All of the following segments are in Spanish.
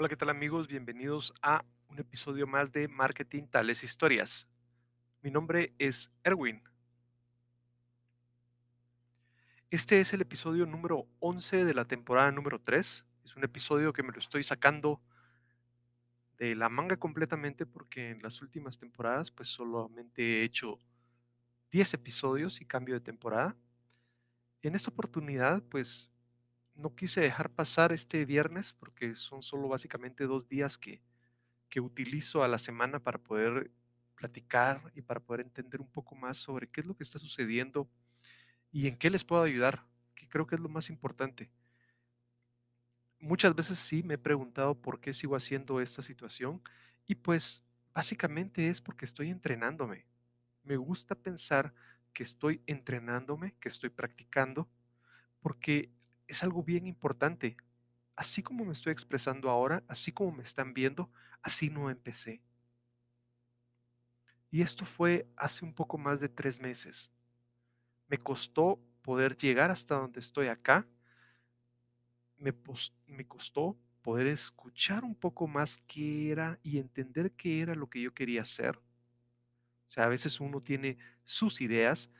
Hola, ¿qué tal amigos? Bienvenidos a un episodio más de Marketing Tales Historias. Mi nombre es Erwin. Este es el episodio número 11 de la temporada número 3. Es un episodio que me lo estoy sacando de la manga completamente porque en las últimas temporadas pues solamente he hecho 10 episodios y cambio de temporada. En esta oportunidad pues no quise dejar pasar este viernes porque son solo básicamente dos días que, que utilizo a la semana para poder platicar y para poder entender un poco más sobre qué es lo que está sucediendo y en qué les puedo ayudar, que creo que es lo más importante. Muchas veces sí me he preguntado por qué sigo haciendo esta situación y pues básicamente es porque estoy entrenándome. Me gusta pensar que estoy entrenándome, que estoy practicando, porque es algo bien importante. Así como me estoy expresando ahora, así como me están viendo, así no empecé. Y esto fue hace un poco más de tres meses. Me costó poder llegar hasta donde estoy acá. Me, costó poder escuchar un poco más qué era y entender qué era lo que yo quería hacer. O sea, a veces uno tiene sus ideas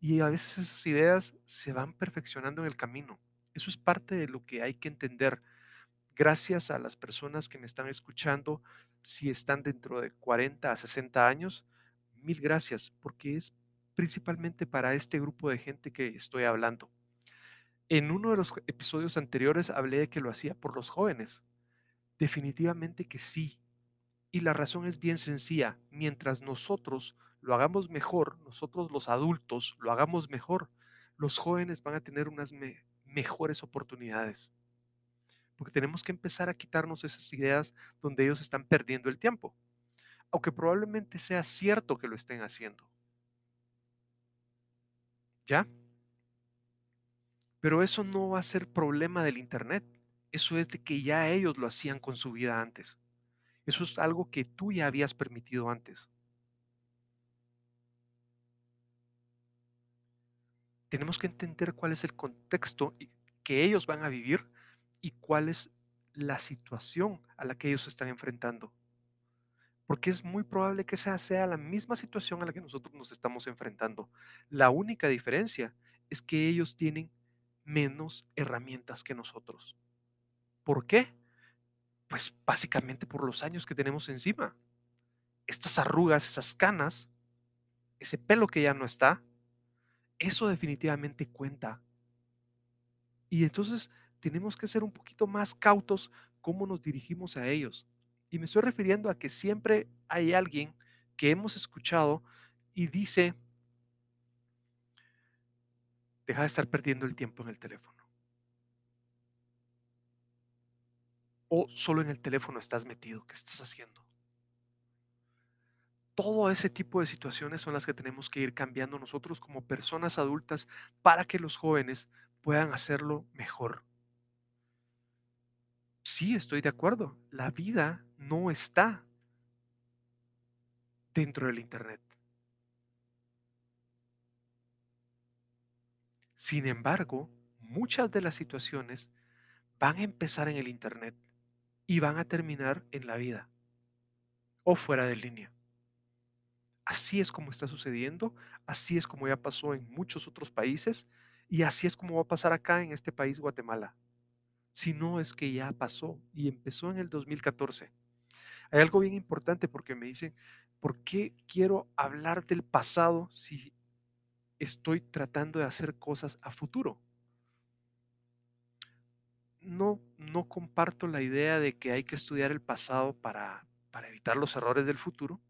y a veces esas ideas se van perfeccionando en el camino. Eso es parte de lo que hay que entender. Gracias a las personas que me están escuchando, si están dentro de 40 a 60 años, mil gracias, porque es principalmente para este grupo de gente que estoy hablando. En uno de los episodios anteriores hablé de que lo hacía por los jóvenes. Definitivamente que sí. Y la razón es bien sencilla. Mientras nosotros lo hagamos mejor, nosotros los adultos lo hagamos mejor, los jóvenes van a tener unas mejores oportunidades. Porque tenemos que empezar a quitarnos esas ideas donde ellos están perdiendo el tiempo. Aunque probablemente sea cierto que lo estén haciendo. ¿Ya? Pero eso no va a ser problema del Internet. Eso es de que ya ellos lo hacían con su vida antes. Eso es algo que tú ya habías permitido antes. Tenemos que entender cuál es el contexto que ellos van a vivir y cuál es la situación a la que ellos están enfrentando. Porque es muy probable que esa sea la misma situación a la que nosotros nos estamos enfrentando. La única diferencia es que ellos tienen menos herramientas que nosotros. ¿Por qué? Pues básicamente por los años que tenemos encima. Estas arrugas, esas canas, ese pelo que ya no está, eso definitivamente cuenta. Y entonces tenemos que ser un poquito más cautos cómo nos dirigimos a ellos. Y me estoy refiriendo a que siempre hay alguien que hemos escuchado y dice, deja de estar perdiendo el tiempo en el teléfono. O solo en el teléfono estás metido, ¿qué estás haciendo? Todo ese tipo de situaciones son las que tenemos que ir cambiando nosotros como personas adultas para que los jóvenes puedan hacerlo mejor. Sí, estoy de acuerdo. La vida no está dentro del Internet. Sin embargo, muchas de las situaciones van a empezar en el Internet y van a terminar en la vida o fuera de línea. Así es como está sucediendo, así es como ya pasó en muchos otros países y así es como va a pasar acá en este país, Guatemala. Si no es que ya pasó y empezó en el 2014. Hay algo bien importante porque me dicen, ¿por qué quiero hablar del pasado si estoy tratando de hacer cosas a futuro? No, no comparto la idea de que hay que estudiar el pasado para, para evitar los errores del futuro.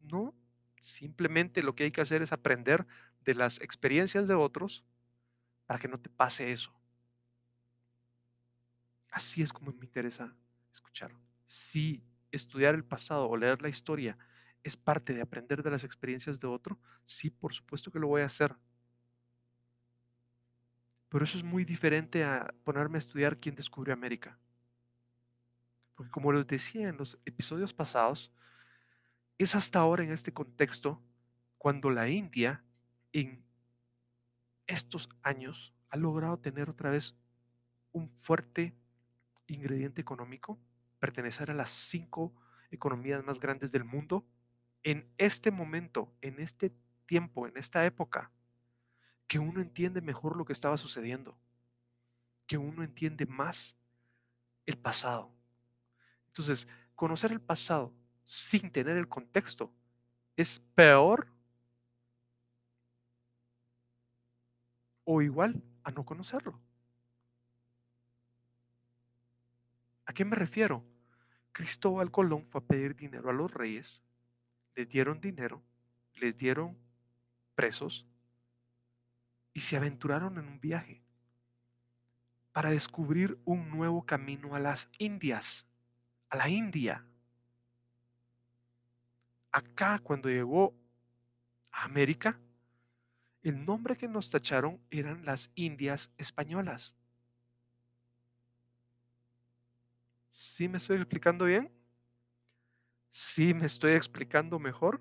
No, Simplemente lo que hay que hacer es aprender de las experiencias de otros para que no te pase eso. Así es como me interesa escuchar. Si estudiar el pasado o leer la historia es parte de aprender de las experiencias de otro, sí, por supuesto que lo voy a hacer. Pero eso es muy diferente a ponerme a estudiar quién descubrió América. Porque como les decía en los episodios pasados, es hasta ahora en este contexto cuando la India en estos años ha logrado tener otra vez un fuerte ingrediente económico pertenecer a las cinco economías más grandes del mundo, en este momento, en este tiempo, en esta época, que uno entiende mejor lo que estaba sucediendo, que uno entiende más el pasado. Entonces, conocer el pasado sin tener el contexto es peor o igual a no conocerlo. ¿A qué me refiero? Cristóbal Colón fue a pedir dinero a los reyes, les dieron dinero, les dieron presos y se aventuraron en un viaje para descubrir un nuevo camino a las Indias, a la India. Acá, cuando llegó a América, el nombre que nos tacharon eran las Indias españolas. ¿Sí me estoy explicando bien? ¿Sí me estoy explicando mejor?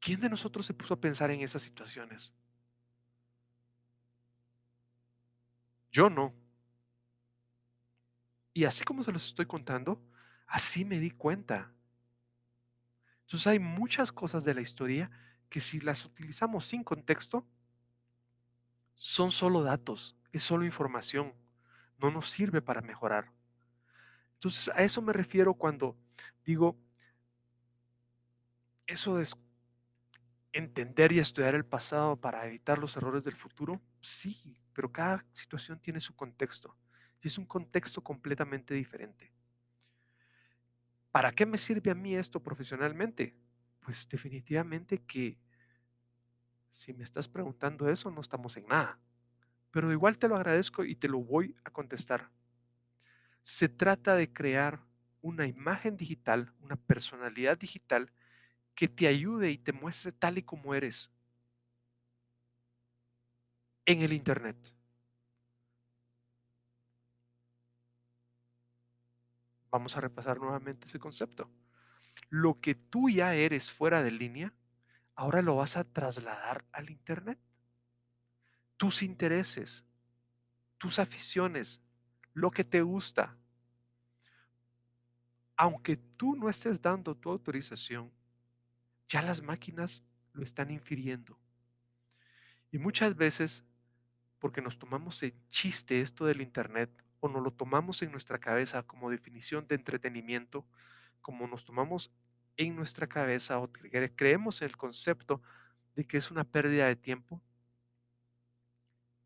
¿Quién de nosotros se puso a pensar en esas situaciones? Yo no. Y así como se los estoy contando, así me di cuenta. Entonces hay muchas cosas de la historia que si las utilizamos sin contexto, son solo datos, es solo información, no nos sirve para mejorar. Entonces a eso me refiero cuando digo, eso de entender y estudiar el pasado para evitar los errores del futuro, sí, pero cada situación tiene su contexto y es un contexto completamente diferente. ¿Para qué me sirve a mí esto profesionalmente? Pues definitivamente que si me estás preguntando eso, no estamos en nada. Pero igual te lo agradezco y te lo voy a contestar. Se trata de crear una imagen digital, una personalidad digital que te ayude y te muestre tal y como eres en el Internet. Vamos a repasar nuevamente ese concepto. Lo que tú ya eres fuera de línea, ahora lo vas a trasladar al Internet. Tus intereses, tus aficiones, lo que te gusta. Aunque tú no estés dando tu autorización, ya las máquinas lo están infiriendo. Y muchas veces, porque nos tomamos el chiste esto del Internet o nos lo tomamos en nuestra cabeza como definición de entretenimiento, como nos tomamos en nuestra cabeza o creemos en el concepto de que es una pérdida de tiempo,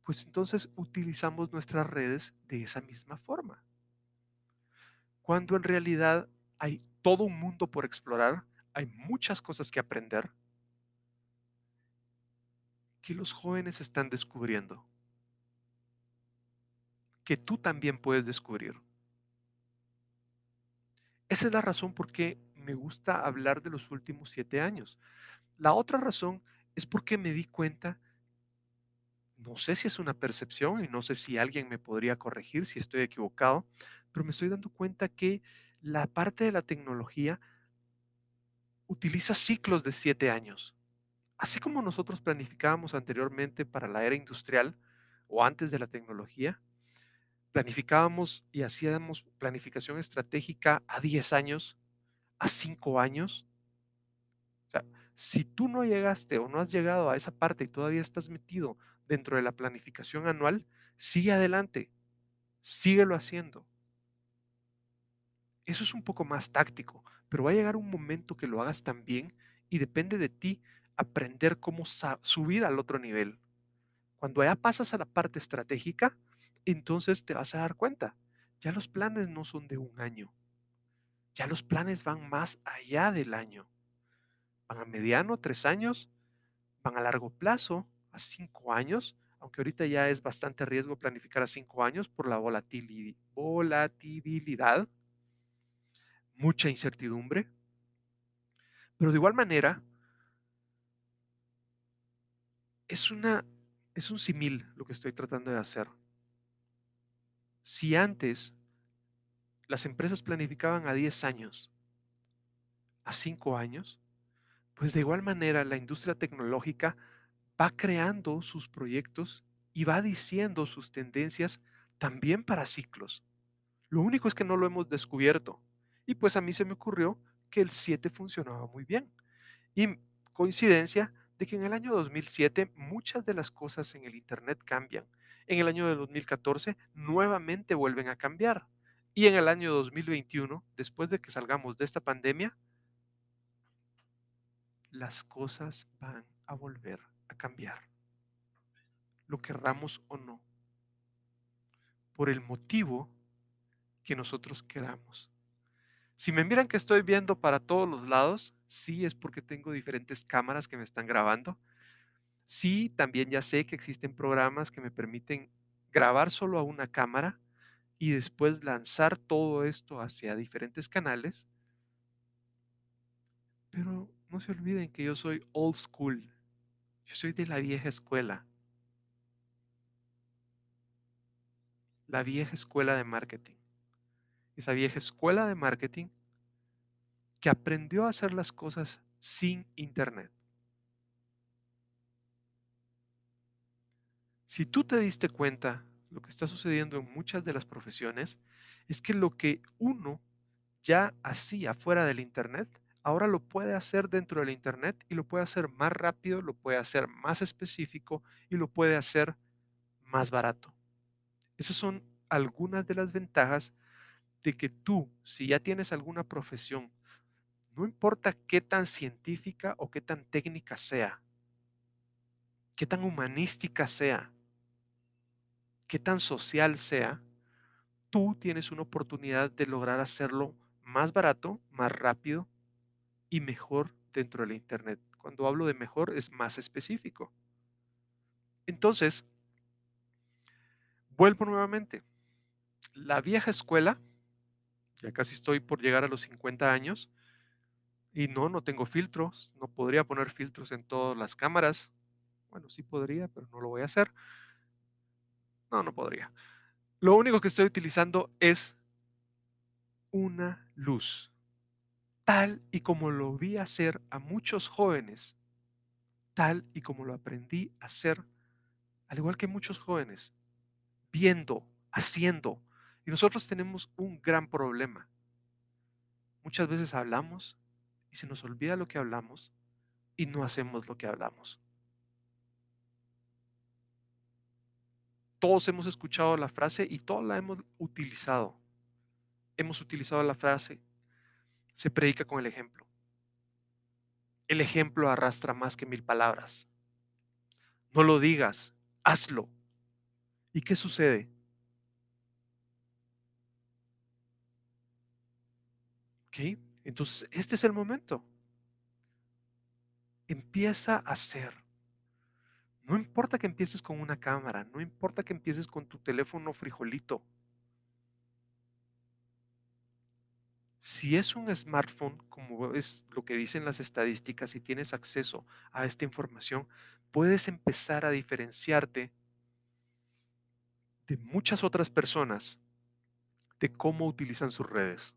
pues entonces utilizamos nuestras redes de esa misma forma. Cuando en realidad hay todo un mundo por explorar, hay muchas cosas que aprender que los jóvenes están descubriendo, que tú también puedes descubrir. Esa es la razón por qué me gusta hablar de los últimos siete años. La otra razón es porque me di cuenta, no sé si es una percepción y no sé si alguien me podría corregir si estoy equivocado, pero me estoy dando cuenta que la parte de la tecnología utiliza ciclos de siete años. Así como nosotros planificábamos anteriormente para la era industrial o antes de la tecnología, planificábamos y hacíamos planificación estratégica a 10 años, a 5 años. O sea, si tú no llegaste o no has llegado a esa parte y todavía estás metido dentro de la planificación anual, sigue adelante, síguelo haciendo. Eso es un poco más táctico, pero va a llegar un momento que lo hagas también y depende de ti aprender cómo subir al otro nivel. Cuando ya pasas a la parte estratégica, entonces te vas a dar cuenta, ya los planes no son de un año, ya los planes van más allá del año. Van a mediano, tres años, van a largo plazo, a cinco años, aunque ahorita ya es bastante riesgo planificar a cinco años por la volatilidad mucha incertidumbre. Pero de igual manera, es, una, es un simil lo que estoy tratando de hacer. Si antes las empresas planificaban a 10 años, a 5 años, pues de igual manera la industria tecnológica va creando sus proyectos y va diciendo sus tendencias también para ciclos. Lo único es que no lo hemos descubierto. Y pues a mí se me ocurrió que el 7 funcionaba muy bien. Y coincidencia de que en el año 2007 muchas de las cosas en el Internet cambian. En el año de 2014 nuevamente vuelven a cambiar. Y en el año 2021, después de que salgamos de esta pandemia, las cosas van a volver a cambiar. Lo querramos o no. Por el motivo que nosotros queramos. Si me miran que estoy viendo para todos los lados, sí es porque tengo diferentes cámaras que me están grabando. Sí, también ya sé que existen programas que me permiten grabar solo a una cámara y después lanzar todo esto hacia diferentes canales. Pero no se olviden que yo soy old school. Yo soy de la vieja escuela. La vieja escuela de marketing. Esa vieja escuela de marketing que aprendió a hacer las cosas sin internet. Si tú te diste cuenta, lo que está sucediendo en muchas de las profesiones es que lo que uno ya hacía fuera del internet, ahora lo puede hacer dentro del internet y lo puede hacer más rápido, lo puede hacer más específico y lo puede hacer más barato. Esas son algunas de las ventajas de que tú, si ya tienes alguna profesión no importa qué tan científica o qué tan técnica sea, qué tan humanística sea, qué tan social sea, tú tienes una oportunidad de lograr hacerlo más barato, más rápido y mejor dentro del Internet. Cuando hablo de mejor es más específico. Entonces, vuelvo nuevamente. La vieja escuela, ya casi estoy por llegar a los 50 años, y no, no tengo filtros, no podría poner filtros en todas las cámaras. Bueno, sí podría, pero no lo voy a hacer. No, no podría. Lo único que estoy utilizando es una luz, tal y como lo vi hacer a muchos jóvenes, tal y como lo aprendí a hacer, al igual que muchos jóvenes, viendo, haciendo. Y nosotros tenemos un gran problema. Muchas veces hablamos y se nos olvida lo que hablamos y no hacemos lo que hablamos. Todos hemos escuchado la frase y todos la hemos utilizado. Hemos utilizado la frase, se predica con el ejemplo. El ejemplo arrastra más que mil palabras. No lo digas, hazlo. ¿Y qué sucede? ¿Ok? Entonces, este es el momento. Empieza a hacer. No importa que empieces con una cámara, no importa que empieces con tu teléfono frijolito. Si es un smartphone, como es lo que dicen las estadísticas, y tienes acceso a esta información, puedes empezar a diferenciarte de muchas otras personas de cómo utilizan sus redes.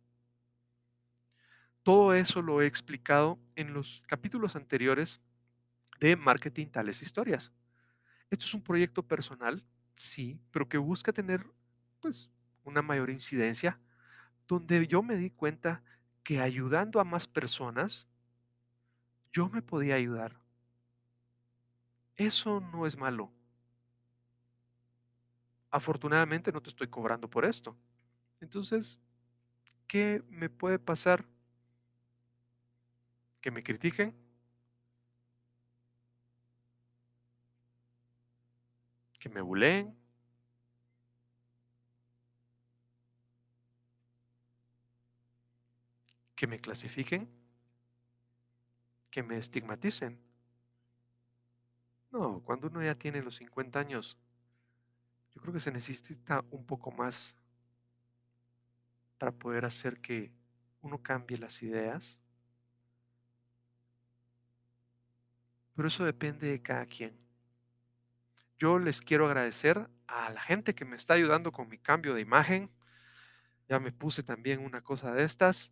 Todo eso lo he explicado en los capítulos anteriores de Marketing Tales Historias. Esto es un proyecto personal, sí, pero que busca tener pues una mayor incidencia, donde yo me di cuenta que ayudando a más personas, yo me podía ayudar. Eso no es malo. Afortunadamente no te estoy cobrando por esto. Entonces, ¿qué me puede pasar que me critiquen, que me buleen, que me clasifiquen, que me estigmaticen. No, cuando uno ya tiene los 50 años, yo creo que se necesita un poco más para poder hacer que uno cambie las ideas, pero eso depende de cada quien. Yo les quiero agradecer a la gente que me está ayudando con mi cambio de imagen. Ya me puse también una cosa de estas,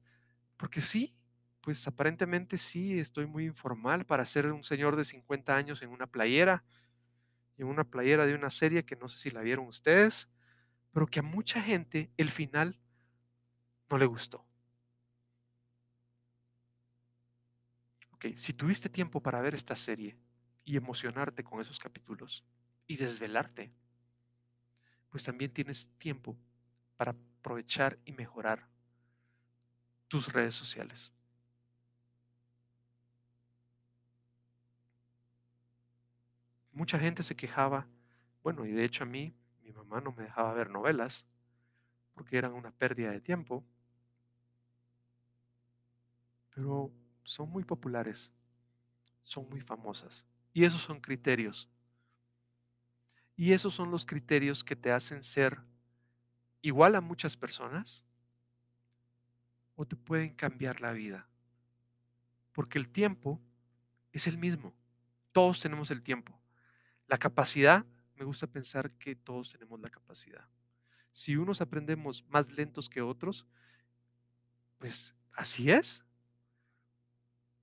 porque sí, pues aparentemente sí estoy muy informal para ser un señor de 50 años en una playera, en una playera de una serie que no sé si la vieron ustedes, pero que a mucha gente el final no le gustó. Ok, si tuviste tiempo para ver esta serie y emocionarte con esos capítulos y desvelarte, pues también tienes tiempo para aprovechar y mejorar tus redes sociales. Mucha gente se quejaba, bueno, y de hecho a mí, mi mamá no me dejaba ver novelas porque eran una pérdida de tiempo, pero son muy populares, son muy famosas. Y esos son criterios. Y esos son los criterios que te hacen ser igual a muchas personas o te pueden cambiar la vida. Porque el tiempo es el mismo. Todos tenemos el tiempo. La capacidad, me gusta pensar que todos tenemos la capacidad. Si unos aprendemos más lentos que otros, pues así es.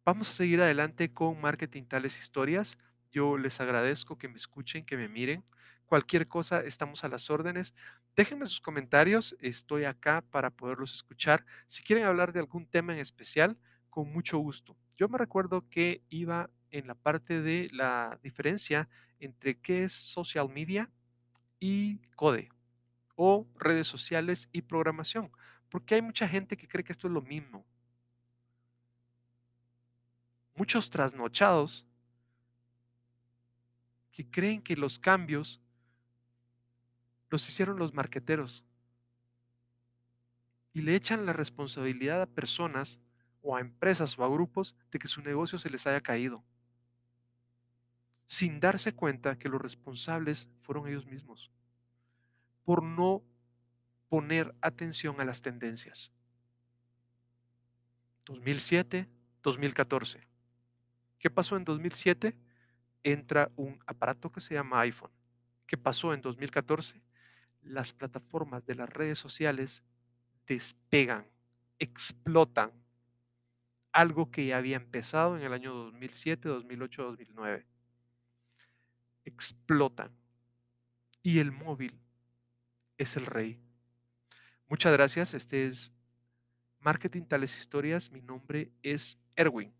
Vamos a seguir adelante con Marketing Tales Historias. Yo les agradezco que me escuchen, que me miren. Cualquier cosa, estamos a las órdenes. Déjenme sus comentarios, estoy acá para poderlos escuchar. Si quieren hablar de algún tema en especial, con mucho gusto. Yo me recuerdo que iba en la parte de la diferencia entre qué es social media y code o redes sociales y programación, porque hay mucha gente que cree que esto es lo mismo muchos trasnochados que creen que los cambios los hicieron los marqueteros y le echan la responsabilidad a personas o a empresas o a grupos de que su negocio se les haya caído, sin darse cuenta que los responsables fueron ellos mismos, por no poner atención a las tendencias. 2007, 2014. ¿Qué pasó en 2007? Entra un aparato que se llama iPhone. ¿Qué pasó en 2014? Las plataformas de las redes sociales despegan, explotan. Algo que ya había empezado en el año 2007, 2008, 2009. Explotan. Y el móvil es el rey. Muchas gracias. Este es Marketing Tales Historias. Mi nombre es Erwin.